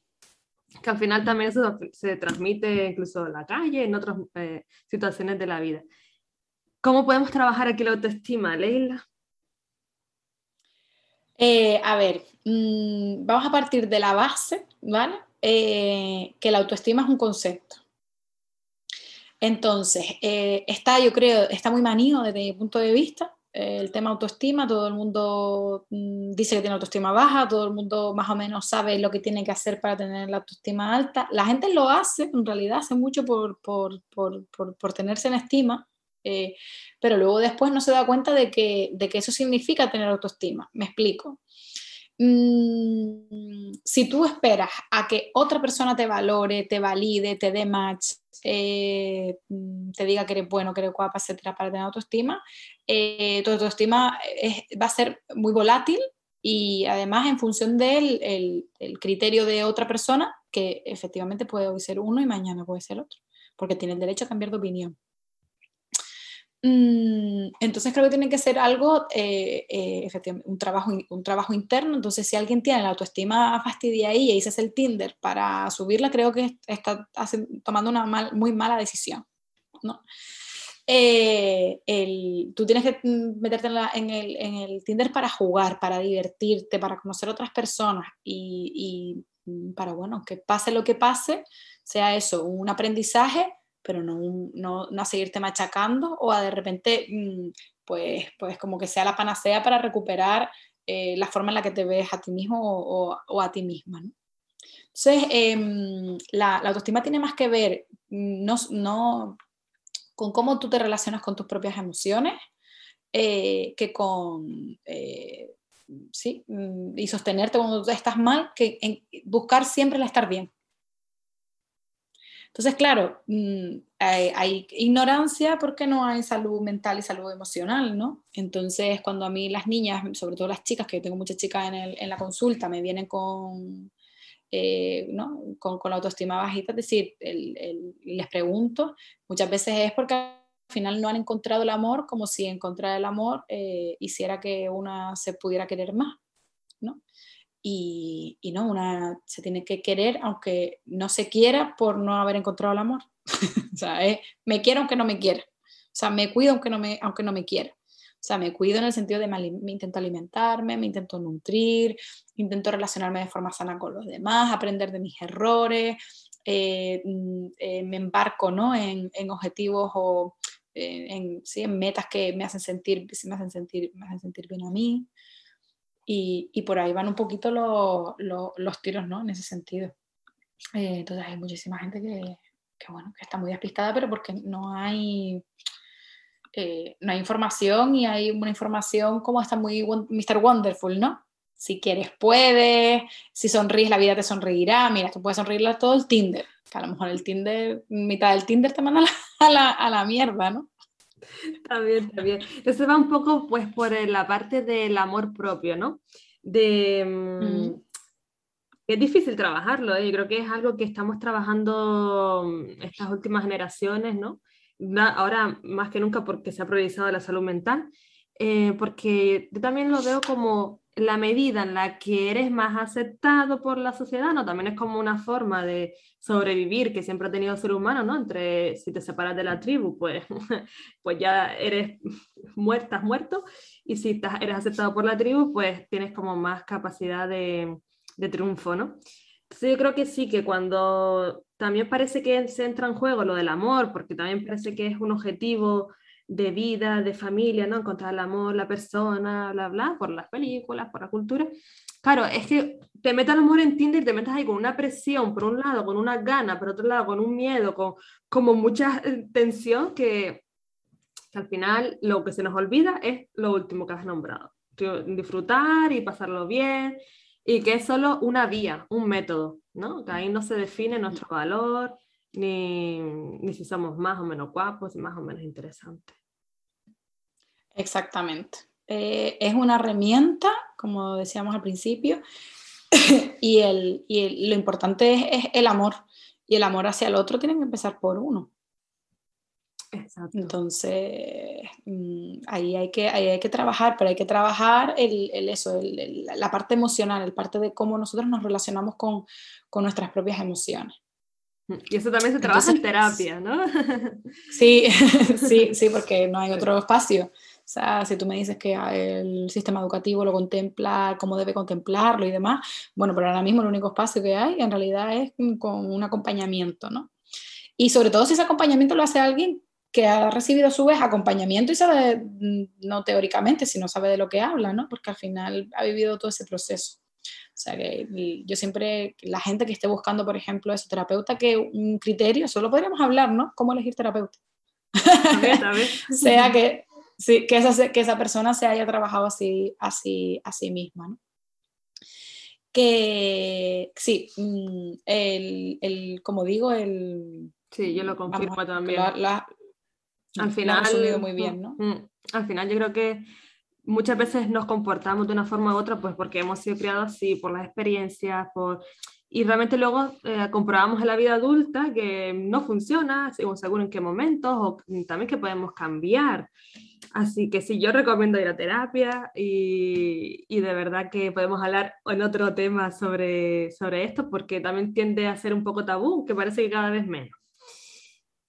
que al final también eso se transmite incluso en la calle, en otras eh, situaciones de la vida. ¿Cómo podemos trabajar aquí la autoestima, Leila? Eh, a ver, mm, vamos a partir de la base, ¿vale? Eh, que la autoestima es un concepto. Entonces, eh, está, yo creo, está muy manío desde mi punto de vista el tema autoestima, todo el mundo mm, dice que tiene autoestima baja, todo el mundo más o menos sabe lo que tiene que hacer para tener la autoestima alta. La gente lo hace, en realidad hace mucho por, por, por, por tenerse en estima, eh, pero luego después no se da cuenta de que, de que eso significa tener autoestima. Me explico. Mm, si tú esperas a que otra persona te valore, te valide, te dé match, eh, mm, te diga que eres bueno, que eres guapa, etcétera, para tener autoestima, eh, tu autoestima va a ser muy volátil y además en función del el, criterio de otra persona, que efectivamente puede hoy ser uno y mañana puede ser otro, porque tiene el derecho a cambiar de opinión. Mm, entonces creo que tiene que ser algo, eh, eh, un trabajo, un trabajo interno. Entonces si alguien tiene la autoestima fastidia y ese es el Tinder para subirla, creo que está tomando una muy mala decisión. ¿no? Eh, tú tienes que meterte en, el, Tinder para jugar, para divertirte, para conocer otras personas y, y mm, para, bueno, que pase lo que pase, sea eso, un aprendizaje pero no, no, no, a seguirte machacando o a de repente, mm, pues, pues como que sea la panacea para recuperar eh, la forma en la que te ves a ti mismo o, a ti misma. Entonces, em, la, la, autoestima tiene más que ver mm, no, no, con cómo tú te relacionas con tus propias emociones eh, que con... Eh, sí, mm, y sostenerte cuando estás mal, que buscar siempre el estar bien. Entonces, claro, mm, hay, ignorancia porque no hay salud mental y salud emocional, ¿no? Entonces, cuando a mí las niñas, sobre todo las chicas, que yo tengo muchas chicas en, la consulta, me vienen con, eh, ¿no? con, la autoestima bajita, es decir, les pregunto, muchas veces es porque al final no han encontrado el amor como si encontrar el amor eh, hiciera que una se pudiera querer más. Y, no, una se tiene que querer aunque no se quiera por no haber encontrado el amor. o sea, me quiero aunque no me quiera. O sea, me cuido aunque no me, aunque no me quiera. O sea, me cuido en el sentido de me, intento alimentarme, me intento nutrir, intento relacionarme de forma sana con los demás, aprender de mis errores, eh, mm, eh, me embarco ¿no? en, en objetivos o eh, en, sí, en metas que me hacen sentir, me hacen sentir, me hacen sentir bien a mí. Y, por ahí van un poquito los tiros, ¿no? En ese sentido. Eh, entonces hay muchísima gente que, bueno, que está muy despistada, pero porque no hay, eh, no hay información y hay una información como está muy Mr. Wonderful, ¿no? Si quieres, puedes, si sonríes, la vida te sonreirá. Mira, tú puedes sonreírle a todo el Tinder, que a lo mejor el Tinder, mitad del Tinder te manda a la, a la mierda, ¿no? También, también. Entonces va un poco pues por la parte del amor propio, ¿no? De, mm, Es difícil trabajarlo, ¿eh? yo creo que es algo que estamos trabajando mm, estas últimas generaciones, ¿no? Ahora más que nunca porque se ha priorizado la salud mental, eh, porque yo también lo veo como la medida en la que eres más aceptado por la sociedad, ¿no? También es como una forma de sobrevivir que siempre ha tenido el ser humano, ¿no? Entre si te separas de la tribu, pues, pues ya eres muerto, muerto, y si estás, eres aceptado por la tribu, pues tienes como más capacidad de, de triunfo, ¿no? Entonces yo creo que sí, que cuando también parece que se entra en juego lo del amor, porque también parece que es un objetivo de vida, de familia, ¿no? Encontrar el amor, la persona, bla, bla, por las películas, por la cultura. Claro, es que te metes el amor en Tinder y te metes ahí con una presión, por un lado, con una gana, por otro lado, con un miedo, con como mucha eh, tensión que, que al final lo que se nos olvida es lo último que has nombrado. Disfrutar y pasarlo bien y que es solo una vía, un método, ¿no? Que ahí no se define nuestro valor, ni, ni si somos más o menos guapos y más o menos interesantes. Exactamente. Eh, es una herramienta, como decíamos al principio, y, el, y lo importante es, el amor. Y el amor hacia el otro tiene que empezar por uno. Exacto. Entonces, mm, ahí hay, que, ahí hay que trabajar, pero hay que trabajar el, el eso, el, la parte emocional, el parte de cómo nosotros nos relacionamos con, con nuestras propias emociones. Y eso también se trabaja en terapia, ¿no? Sí, sí, sí, porque no hay otro espacio. O sea, si tú me dices que el sistema educativo lo contempla, cómo debe contemplarlo y demás, bueno, pero ahora mismo el único espacio que hay en realidad es con un acompañamiento, ¿no? Y sobre todo si ese acompañamiento lo hace alguien que ha recibido a su vez acompañamiento y sabe, mm, no teóricamente, sino sabe de lo que habla, ¿no? Porque al final ha vivido todo ese proceso. O sea, que yo siempre, la gente que esté buscando, por ejemplo, ese terapeuta, que un criterio, solo podríamos hablar, ¿no? ¿Cómo elegir terapeuta? sea que, sí, que, esa, que esa persona se haya trabajado así, así, a sí misma, ¿no? Que sí, mm, el, el, como digo, el... Sí, yo lo confirmo también. al final, muy bien, ¿no? Mm, al final yo creo que muchas veces nos comportamos de una forma u otra, pues porque hemos sido criados así, por las experiencias, por... y realmente luego eh, comprobamos en la vida adulta que no funciona, según, en qué momentos, o también que podemos cambiar. Así que sí, yo recomiendo ir a terapia y, y, de verdad que podemos hablar en otro tema sobre, sobre esto, porque también tiende a ser un poco tabú, que parece que cada vez menos.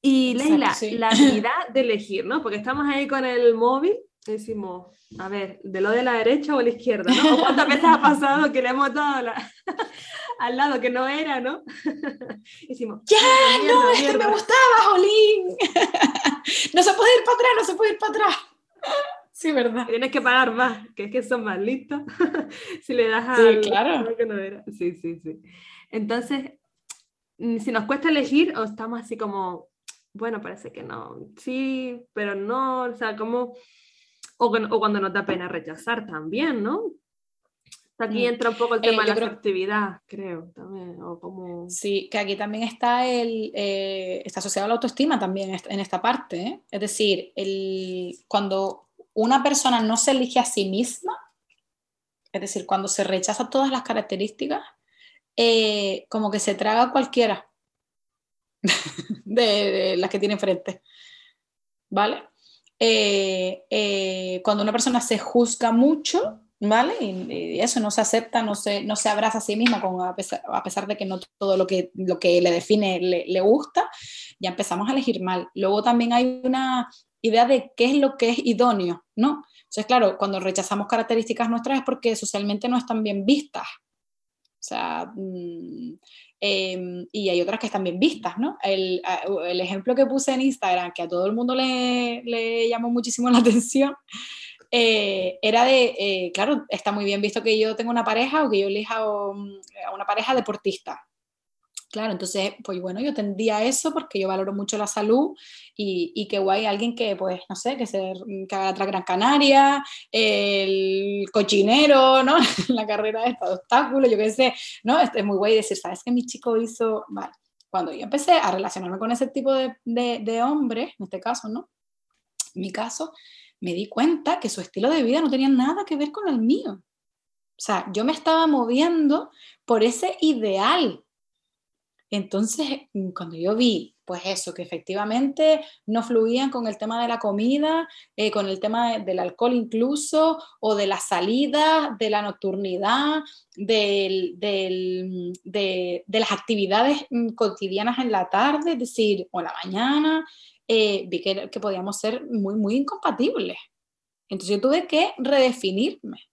Y Leila, la habilidad de elegir, ¿no? Porque estamos ahí con el móvil decimos, a ver, ¿de lo de la derecha o la izquierda? ¿no? cuántas veces ha pasado que le hemos dado al lado que no era, ¿no? decimos, ¡ya! no, este me gustaba, Jolín. no se puede ir para atrás, no se puede ir para atrás. Sí, verdad. Tienes que pagar más, que es que son más listos. si le das a sí, claro. que no era. Sí, sí, sí. Entonces, mm, si nos cuesta elegir o estamos así como, bueno, parece que no, sí, pero no, o sea, como o, o cuando nos da pena rechazar también, ¿no? Aquí mm. entra un poco el tema eh, de la actividad, creo, también. O como... Sí, que aquí también está, el, eh, está asociado a la autoestima también en esta parte. ¿eh? Es decir, el, cuando una persona no se elige a sí misma, es decir, cuando se rechaza todas las características, como que se traga cualquiera de, de las que tiene enfrente. ¿Vale? Eh, eh, cuando una persona se juzga mucho, ¿vale? Y, eso no se acepta, no se, no se abraza a sí misma, con, a, pesar, a pesar de que no todo lo que, lo que le define le, le, gusta, ya empezamos a elegir mal. Luego también hay una idea de qué es lo que es idóneo, ¿no? Entonces, claro, cuando rechazamos características nuestras es porque socialmente no están bien vistas. O sea, Em, y hay otras que están bien vistas, ¿no? El, ejemplo que puse en Instagram, que a todo el mundo le, llamó muchísimo la atención, eh, era de, eh, claro, está muy bien visto que yo tenga una pareja o que yo elija a una pareja deportista. Claro, entonces, pues bueno, yo tendría eso porque yo valoro mucho la salud y, y que guay alguien que, pues, no sé, que, se, que haga la Gran Canaria, el cochinero, ¿no? la carrera de obstáculos, yo qué sé, ¿no? Es, muy guay decir, ¿sabes que mi chico hizo? Vale. Cuando yo empecé a relacionarme con ese tipo de, de, de hombre, en este caso, ¿no? En mi caso, me di cuenta que su estilo de vida no tenía nada que ver con el mío. O sea, yo me estaba moviendo por ese ideal Entonces, mm, cuando yo vi, pues eso, que efectivamente no fluían con el tema de la comida, eh, con el tema del alcohol incluso, o de la salida, de la nocturnidad, de, las actividades mm, cotidianas en la tarde, es decir, o en la mañana, eh, vi que, que podíamos ser muy, muy incompatibles. Entonces yo tuve que redefinirme.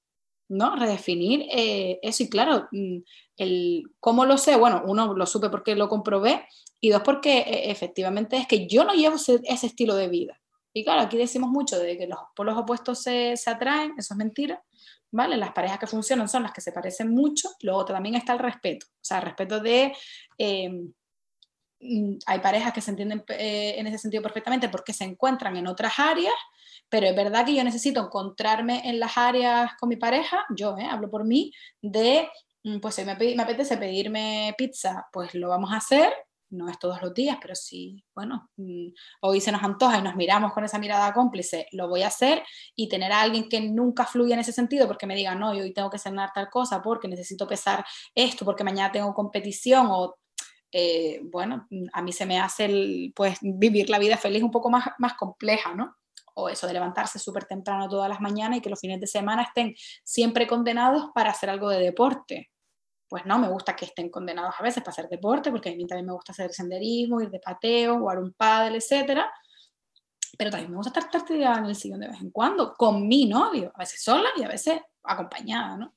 ¿no? Redefinir eh, eso y claro, mm, el, ¿cómo lo sé? Bueno, uno lo supe porque lo comprobé y dos porque e, efectivamente es que yo no llevo ese, estilo de vida. Y claro, aquí decimos mucho de que los polos opuestos se, se, atraen, eso es mentira, ¿vale? Las parejas que funcionan son las que se parecen mucho, luego también está el respeto, o sea, el respeto de... Mm, hay parejas que se entienden eh, en ese sentido perfectamente porque se encuentran en otras áreas pero es verdad que yo necesito encontrarme en las áreas con mi pareja, yo eh, hablo por mí, de, pues si me, me apetece pedirme pizza, pues lo vamos a hacer, no es todos los días, pero sí, bueno, mm, hoy se nos antoja y nos miramos con esa mirada cómplice, lo voy a hacer y tener a alguien que nunca fluya en ese sentido porque me diga, no, yo hoy tengo que cenar tal cosa porque necesito pesar esto, porque mañana tengo competición o, eh, bueno, a mí se me hace el, pues vivir la vida feliz un poco más, más compleja, ¿no? o eso de levantarse súper temprano todas las mañanas y que los fines de semana estén siempre condenados para hacer algo de deporte. Pues no, me gusta que estén condenados a veces para hacer deporte, porque a mí también me gusta hacer senderismo, ir de pateo, jugar un pádel, etc. Pero también me gusta estar tirada en el sillón de vez en cuando, con mi novio, a veces sola y a veces acompañada, ¿no?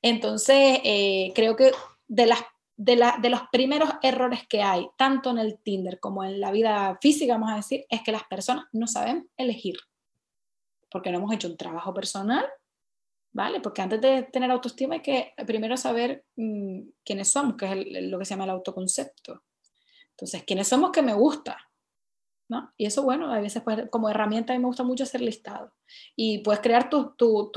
Entonces, eh, creo que de las de, los primeros errores que hay, tanto en el Tinder como en la vida física, vamos a decir, es que las personas no saben elegir, porque no hemos hecho un trabajo personal, ¿vale? Porque antes de tener autoestima hay que primero saber mm, quiénes somos, que es lo que se llama el autoconcepto. Entonces, ¿quiénes somos que me gusta? ¿No? Y eso, bueno, a veces pues, como herramienta a mí me gusta mucho hacer listado. Y puedes crear tu, tu,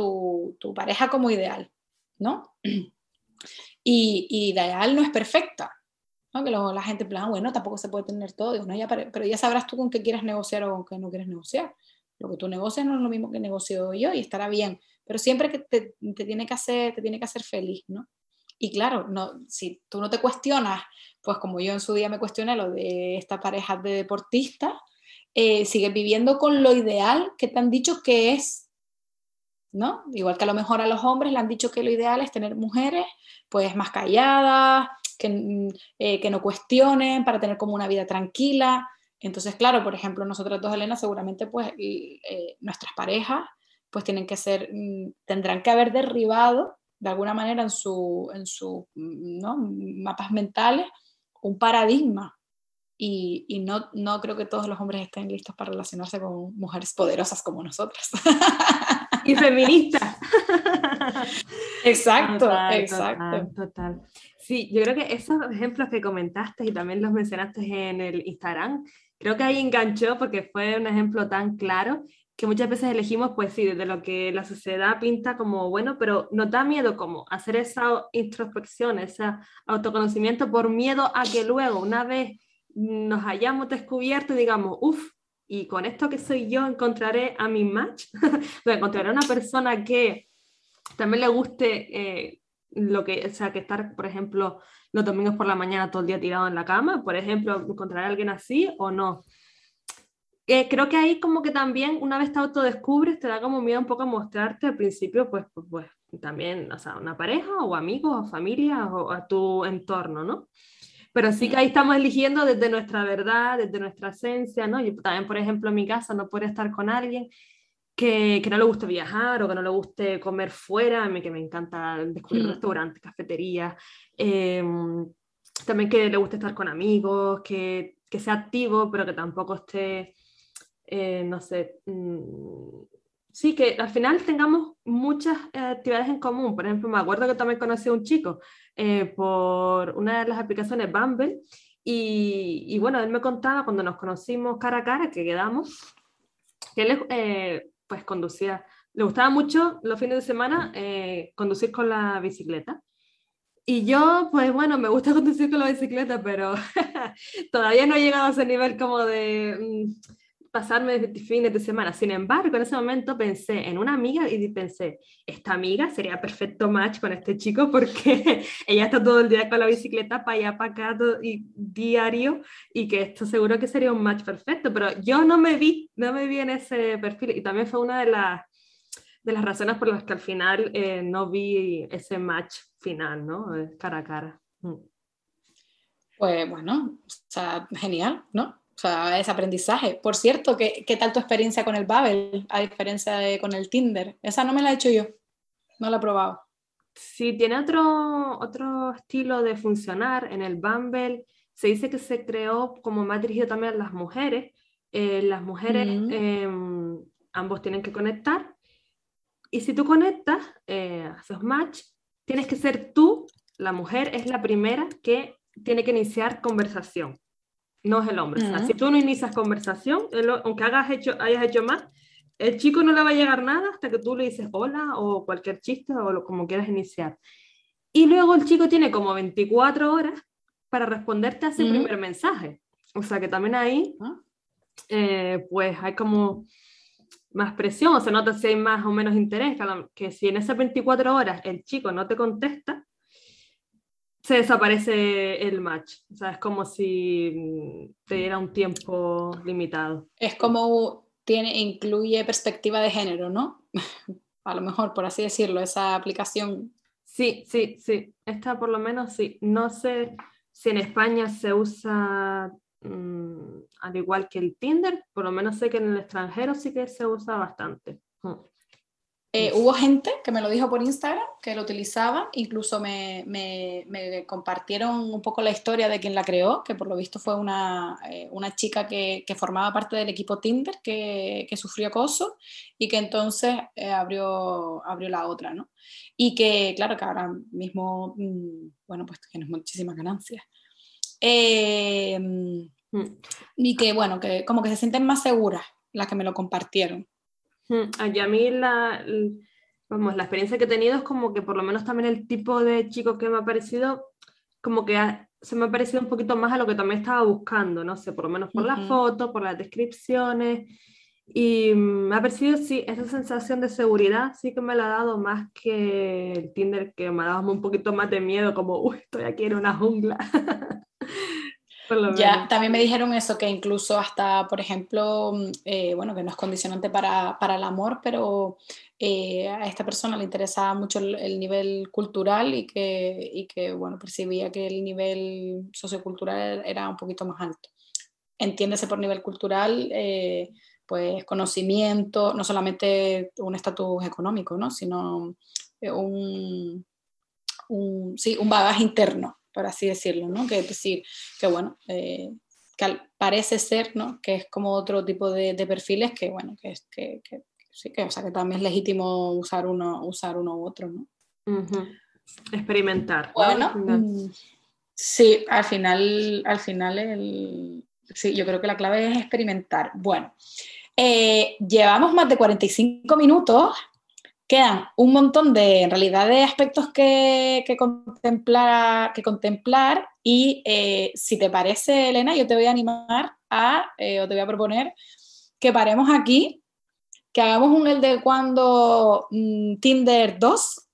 tu, pareja como ideal, ¿no? y, ideal no es perfecta. ¿no? Que luego la gente plan, bueno, tampoco se puede tener todo, ¿no? ya, pero ya sabrás tú con qué quieres negociar o con qué no quieres negociar. Lo que tú negocias no es lo mismo que negocio yo y estará bien, pero siempre que te, te, tiene, que hacer, te tiene que hacer feliz, ¿no? Y claro, no, si tú no te cuestionas, pues como yo en su día me cuestioné lo de esta pareja de deportistas, eh, sigues viviendo con lo ideal que te han dicho que es ¿no? Igual que a lo mejor a los hombres le han dicho que lo ideal es tener mujeres pues más calladas, que, mm, eh, que no cuestionen, para tener como una vida tranquila. Entonces, claro, por ejemplo, nosotros dos, Elena, seguramente pues eh, nuestras parejas pues tienen que ser, mm, tendrán que haber derribado de alguna manera en sus en su, mm, mapas mentales un paradigma. Y, y no, no creo que todos los hombres estén listos para relacionarse con mujeres poderosas como nosotras. y feminista. Exacto, exacto. Total, Sí, yo creo que esos ejemplos que comentaste y también los mencionaste en el Instagram, creo que ahí enganchó porque fue un ejemplo tan claro que muchas veces elegimos, pues sí, desde lo que la sociedad pinta como bueno, pero nos da miedo como hacer esa introspección, ese autoconocimiento por miedo a que luego, una vez nos hayamos descubierto, digamos, uff, y con esto que soy yo encontraré a mi match, encontraré una persona que también le guste eh, lo que, o sea, que estar, por ejemplo, los domingos por la mañana todo el día tirado en la cama, por ejemplo, encontraré a alguien así o no. Eh, creo que ahí como que también una vez te autodescubres te da como miedo un poco a mostrarte al principio pues, pues, pues también, o sea, una pareja o amigos o familia o a tu entorno, ¿no? pero sí que ahí estamos eligiendo desde nuestra verdad, desde nuestra esencia, ¿no? Yo también, por ejemplo, en mi casa no puedo estar con alguien que, que, no le guste viajar o que no le guste comer fuera, a mí que me encanta descubrir mm. restaurantes, cafeterías, em, también que le guste estar con amigos, que, que sea activo, pero que tampoco esté, eh, no sé, mm, sí, que al final tengamos muchas eh, actividades en común. Por ejemplo, me acuerdo que también conocí a un chico eh, por una de las aplicaciones Bumble y, y, bueno, él me contaba cuando nos conocimos cara a cara, que quedamos, que él eh, pues conducía, le gustaba mucho los fines de semana conducir con la bicicleta. Y yo, pues bueno, me gusta conducir con la bicicleta, pero todavía no he llegado a ese nivel como de... Mm, pasarme fines de semana. Sin embargo, en ese momento pensé en una amiga y pensé, esta amiga sería perfecto match con este chico porque ella está todo el día con la bicicleta para allá, para acá, y diario, y que esto seguro que sería un match perfecto, pero yo no me vi, no me vi en ese perfil y también fue una de las, de las razones por las que al final eh, no vi ese match final, ¿no? Cara a cara. Mm. Pues bueno, o sea, genial, ¿no? O sea, es aprendizaje. Por cierto, ¿qué, ¿qué, tal tu experiencia con el Babel, a diferencia de con el Tinder? Esa no me la he hecho yo, no la he probado. Sí, tiene otro, otro estilo de funcionar. En el Bumble se dice que se creó como más dirigido también a las mujeres. Eh, las mujeres, mm. em, ambos tienen que conectar. Y si tú conectas, eh, haces match, tienes que ser tú, la mujer es la primera que tiene que iniciar conversación no es el hombre. si tú no inicias conversación, aunque hagas hecho, hayas hecho más, el chico no le va a llegar nada hasta que tú le dices hola o cualquier chiste o lo, como quieras iniciar. Y luego el chico tiene como 24 horas para responderte a ese primer mensaje. O sea que también ahí, ah. eh, pues hay como más presión, o se nota si hay más o menos interés, que, que si en esas 24 horas el chico no te contesta, se desaparece el match. O sea, es como si mm, te diera un tiempo limitado. Es como tiene, incluye perspectiva de género, ¿no? A lo mejor, por así decirlo, esa aplicación. Sí, sí, sí. Esta por lo menos sí. No sé si en España se usa mm, al igual que el Tinder, por lo menos sé que en el extranjero sí que se usa bastante. Mm. Eh, hubo gente que me lo dijo por Instagram, que lo utilizaba, incluso me, compartieron un poco la historia de quien la creó, que por lo visto fue una, eh, chica que, formaba parte del equipo Tinder, que, sufrió acoso y que entonces eh, abrió, abrió la otra, ¿no? Y que, claro, que ahora mismo, mm, bueno, pues tiene muchísimas ganancias. Mm. y que, bueno, que como que se sienten más seguras las que me lo compartieron. Y a mí la, vamos, la experiencia que he tenido es como que por lo menos también el tipo de chico que me ha parecido, como que se me ha parecido un poquito más a lo que también estaba buscando, no sé, por lo menos por las fotos, por las descripciones. Y me ha parecido, sí, esa sensación de seguridad sí que me la ha dado más que el Tinder, que me ha dado un poquito más de miedo, como, uy, estoy aquí en una jungla. Ya, también me dijeron eso, que incluso hasta, por ejemplo, mm, eh, bueno, que no es condicionante para, para el amor, pero eh, a esta persona le interesaba mucho el, nivel cultural y que, y que, bueno, percibía que el nivel sociocultural era un poquito más alto. Entiéndese por nivel cultural, eh, pues conocimiento, no solamente un estatus económico, ¿no? sino un, un, sí, un bagaje interno por así decirlo, ¿no? Que es decir, que bueno, eh, que parece ser, ¿no? Que es como otro tipo de, perfiles que, bueno, que, que, que, sí, que, o sea, que también es legítimo usar uno, usar uno u otro, ¿no? Experimentar. Bueno, mm, sí, al final, al final el, sí, yo creo que la clave es experimentar. Bueno, eh, llevamos más de 45 minutos quedan un montón de, en realidad, de aspectos que, contemplar, y eh, si te parece, Elena, yo te voy a animar a, eh, o te voy a proponer que paremos aquí, que hagamos un el de cuando mm, Tinder 2,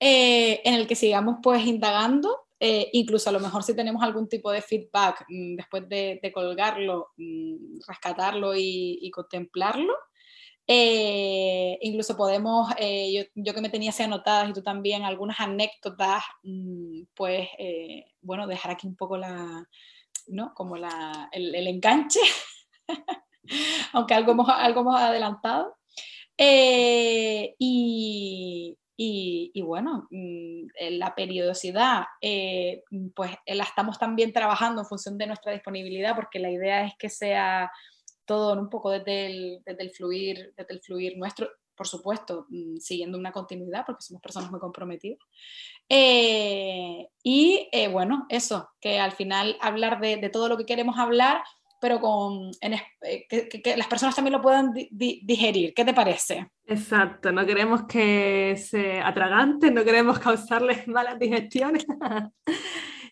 eh, en el que sigamos pues indagando, incluso a lo mejor si tenemos algún tipo de feedback mm, después de, colgarlo, mm, rescatarlo y contemplarlo. Eh, incluso podemos, eh, yo, que me tenía así anotadas y tú también, algunas anécdotas, mm, pues, eh, bueno, dejar aquí un poco la, ¿no? Como la, el, enganche, aunque algo hemos, algo hemos adelantado. Y, y, y, bueno, mm, la periodicidad, pues la estamos también trabajando en función de nuestra disponibilidad, porque la idea es que sea todo un poco desde el, desde el, fluir, desde el fluir nuestro, por supuesto, mm, siguiendo una continuidad, porque somos personas muy comprometidas. Eh, y eh, bueno, eso, que al final hablar de, de, todo lo que queremos hablar, pero con, eh, que, que, las personas también lo puedan digerir. ¿Qué te parece? Exacto, no queremos que se atragante, no queremos causarles malas digestiones.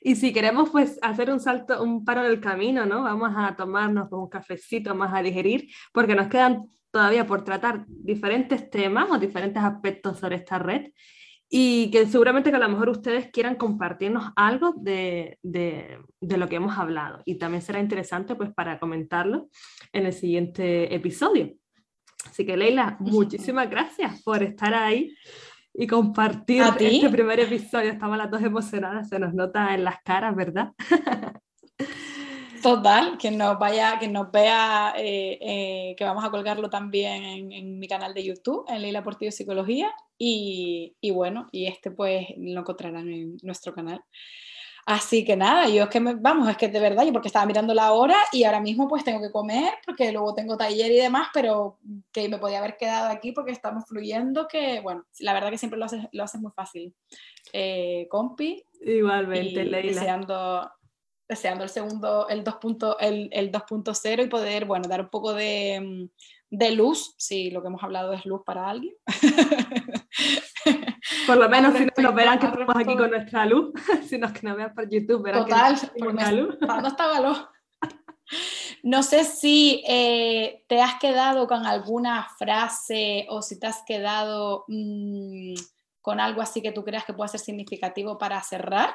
Y si queremos pues hacer un salto, un paro del camino, ¿no? Vamos a tomarnos un cafecito más a digerir, porque nos quedan todavía por tratar diferentes temas o diferentes aspectos sobre esta red y que seguramente que a lo mejor ustedes quieran compartirnos algo de, de, de, lo que hemos hablado y también será interesante pues para comentarlo en el siguiente episodio. Así que Leila, muchísimas gracias por estar ahí y compartir este primer episodio. Estamos las dos emocionadas, se nos nota en las caras, ¿verdad? Total, que nos vaya, que nos vea, eh, eh, que vamos a colgarlo también en, mi canal de YouTube, en Leila Portillo Psicología, y, y, bueno, y este pues lo encontrarán en nuestro canal. Así que nada, yo es que me, vamos, es que de verdad, yo porque estaba mirando la hora y ahora mismo pues tengo que comer porque luego tengo taller y demás, pero que me podía haber quedado aquí porque estamos fluyendo, que bueno, la verdad que siempre lo haces, lo haces muy fácil. Eh, compi. Igualmente, Leila. Deseando, deseando el segundo, el 2.0 el, el y poder, bueno, dar un poco de, de luz, si lo que hemos hablado es luz para alguien. Por lo menos si nos verán que estamos aquí con nuestra luz, si no que nos vean por YouTube, verán Total, que la luz. no estaba luz. No sé si eh, te has quedado con alguna frase o si te has quedado mm, con algo así que tú creas que puede ser significativo para cerrar.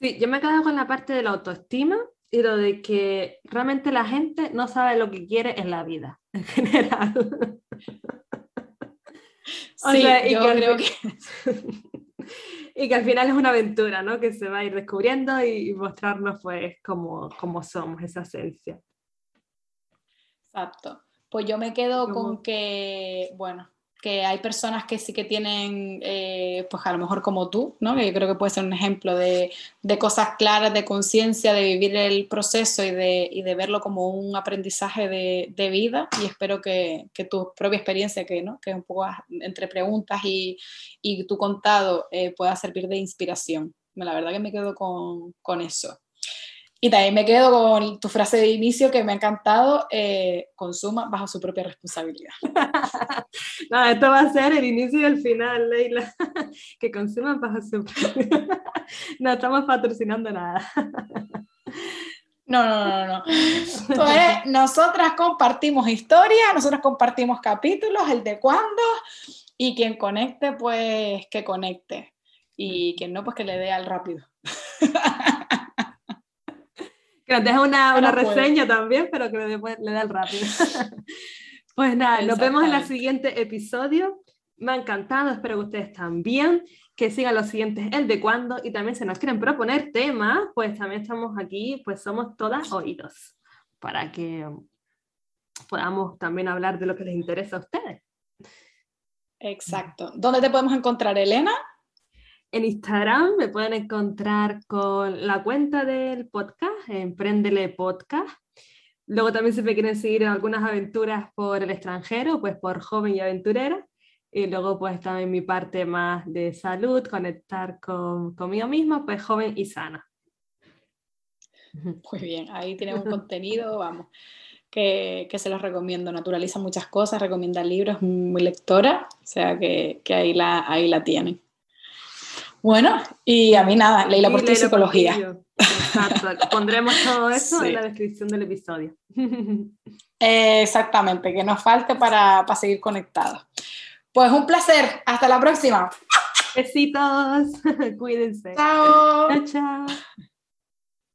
Sí, yo me he quedado con la parte de la autoestima y lo de que realmente la gente no sabe lo que quiere en la vida, en general. Sí, y yo creo que... y que al final es una aventura, ¿no? Que se va a ir descubriendo y, mostrarnos pues cómo, cómo somos, esa esencia. Exacto. Pues yo me quedo con que, bueno, que hay personas que sí que tienen, eh, pues a lo mejor como tú, ¿no? que yo creo que puede ser un ejemplo de, de cosas claras, de conciencia, de vivir el proceso y de, y de, verlo como un aprendizaje de, de vida y espero que, que, tu propia experiencia, que, ¿no? que un poco entre preguntas y, y tu contado, eh, pueda servir de inspiración. La verdad que me quedo con, con eso. Y también me quedo con tu frase de inicio que me ha encantado, eh, consuma bajo su propia responsabilidad. no, esto va a ser el inicio y el final, Leila, que consuman bajo su no estamos patrocinando nada. No, no, no, no. Pues nosotras compartimos historia, nosotros compartimos capítulos, el de cuándo, y quien conecte, pues que conecte. Y quien no, pues que le dé al rápido. Que nos deje una, una reseña también, pero que le, le da el rápido. pues nada, nos vemos en el siguiente episodio. Me ha encantado, espero que ustedes también, que sigan los siguientes, el de cuándo, y también se nos quieren proponer temas, pues también estamos aquí, pues somos todas oídos, para que podamos también hablar de lo que les interesa a ustedes. Exacto. ¿Dónde te podemos encontrar, Elena? En Instagram me pueden encontrar con la cuenta del podcast, Emprendele Podcast. Luego también si me quieren seguir en algunas aventuras por el extranjero, pues por Joven y Aventurera. Y luego pues también mi parte más de salud, conectar con, conmigo misma, pues joven y sana. Muy bien, ahí tienen un contenido, vamos, que, que, se los recomiendo. Naturaliza muchas cosas, recomienda libros, muy lectora, o sea que, que ahí, la, ahí la tienen. Bueno, y a mí nada, Leila por ti psicología. Exacto, pondremos todo eso en la descripción del episodio. exactamente, que nos falte para, para seguir conectados. Pues un placer, hasta la próxima. Besitos, cuídense. Chao. Chao, chao.